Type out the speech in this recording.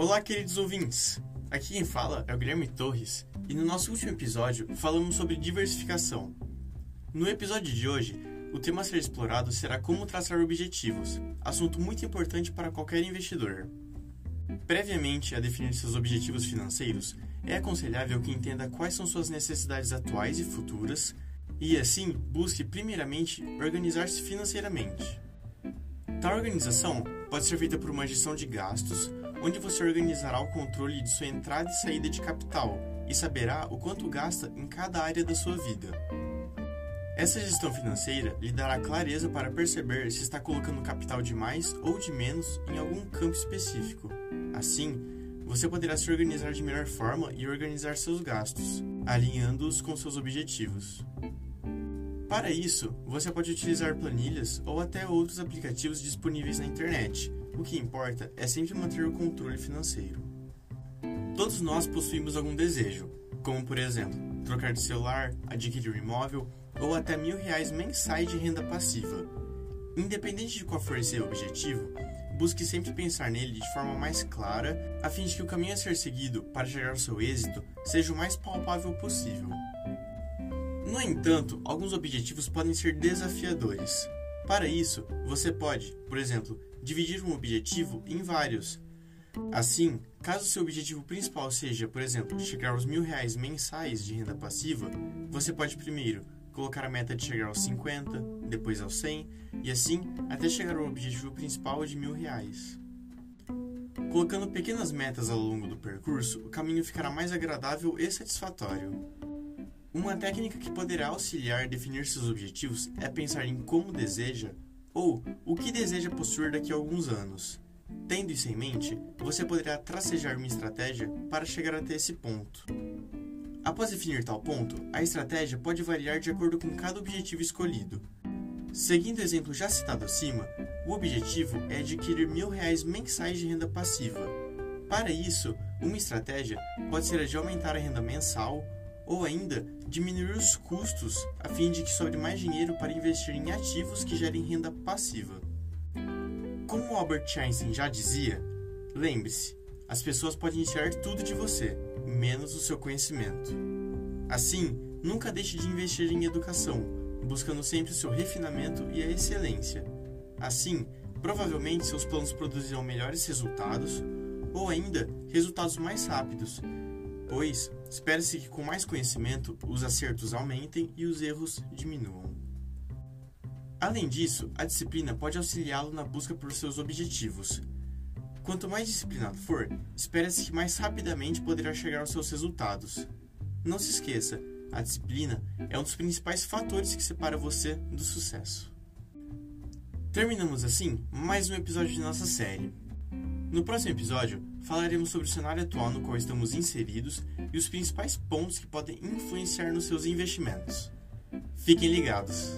Olá, queridos ouvintes! Aqui quem fala é o Guilherme Torres e no nosso último episódio falamos sobre diversificação. No episódio de hoje, o tema a ser explorado será como traçar objetivos, assunto muito importante para qualquer investidor. Previamente a definir seus objetivos financeiros, é aconselhável que entenda quais são suas necessidades atuais e futuras e, assim, busque primeiramente organizar-se financeiramente. Tal organização pode ser feita por uma gestão de gastos, onde você organizará o controle de sua entrada e saída de capital e saberá o quanto gasta em cada área da sua vida. Essa gestão financeira lhe dará clareza para perceber se está colocando capital de mais ou de menos em algum campo específico. Assim, você poderá se organizar de melhor forma e organizar seus gastos, alinhando-os com seus objetivos. Para isso, você pode utilizar planilhas ou até outros aplicativos disponíveis na internet. O que importa é sempre manter o controle financeiro. Todos nós possuímos algum desejo, como por exemplo, trocar de celular, adquirir um imóvel ou até mil reais mensais de renda passiva. Independente de qual for seu objetivo, busque sempre pensar nele de forma mais clara, a fim de que o caminho a ser seguido para chegar ao seu êxito seja o mais palpável possível. No entanto, alguns objetivos podem ser desafiadores. Para isso, você pode, por exemplo, dividir um objetivo em vários. Assim, caso seu objetivo principal seja, por exemplo, chegar aos mil reais mensais de renda passiva, você pode primeiro colocar a meta de chegar aos 50, depois aos 100 e assim até chegar ao objetivo principal de mil reais. Colocando pequenas metas ao longo do percurso, o caminho ficará mais agradável e satisfatório. Uma técnica que poderá auxiliar a definir seus objetivos é pensar em como deseja ou o que deseja possuir daqui a alguns anos. Tendo isso em mente, você poderá tracejar uma estratégia para chegar até esse ponto. Após definir tal ponto, a estratégia pode variar de acordo com cada objetivo escolhido. Seguindo o exemplo já citado acima, o objetivo é adquirir mil reais mensais de renda passiva. Para isso, uma estratégia pode ser a de aumentar a renda mensal ou ainda diminuir os custos a fim de que sobre mais dinheiro para investir em ativos que gerem renda passiva. Como Albert Einstein já dizia, lembre-se, as pessoas podem tirar tudo de você, menos o seu conhecimento. Assim, nunca deixe de investir em educação, buscando sempre o seu refinamento e a excelência. Assim, provavelmente seus planos produzirão melhores resultados ou ainda resultados mais rápidos, pois espera-se que com mais conhecimento os acertos aumentem e os erros diminuam. Além disso, a disciplina pode auxiliá-lo na busca por seus objetivos. Quanto mais disciplinado for, espera-se que mais rapidamente poderá chegar aos seus resultados. Não se esqueça, a disciplina é um dos principais fatores que separa você do sucesso. Terminamos assim mais um episódio de nossa série. No próximo episódio, falaremos sobre o cenário atual no qual estamos inseridos e os principais pontos que podem influenciar nos seus investimentos. Fiquem ligados!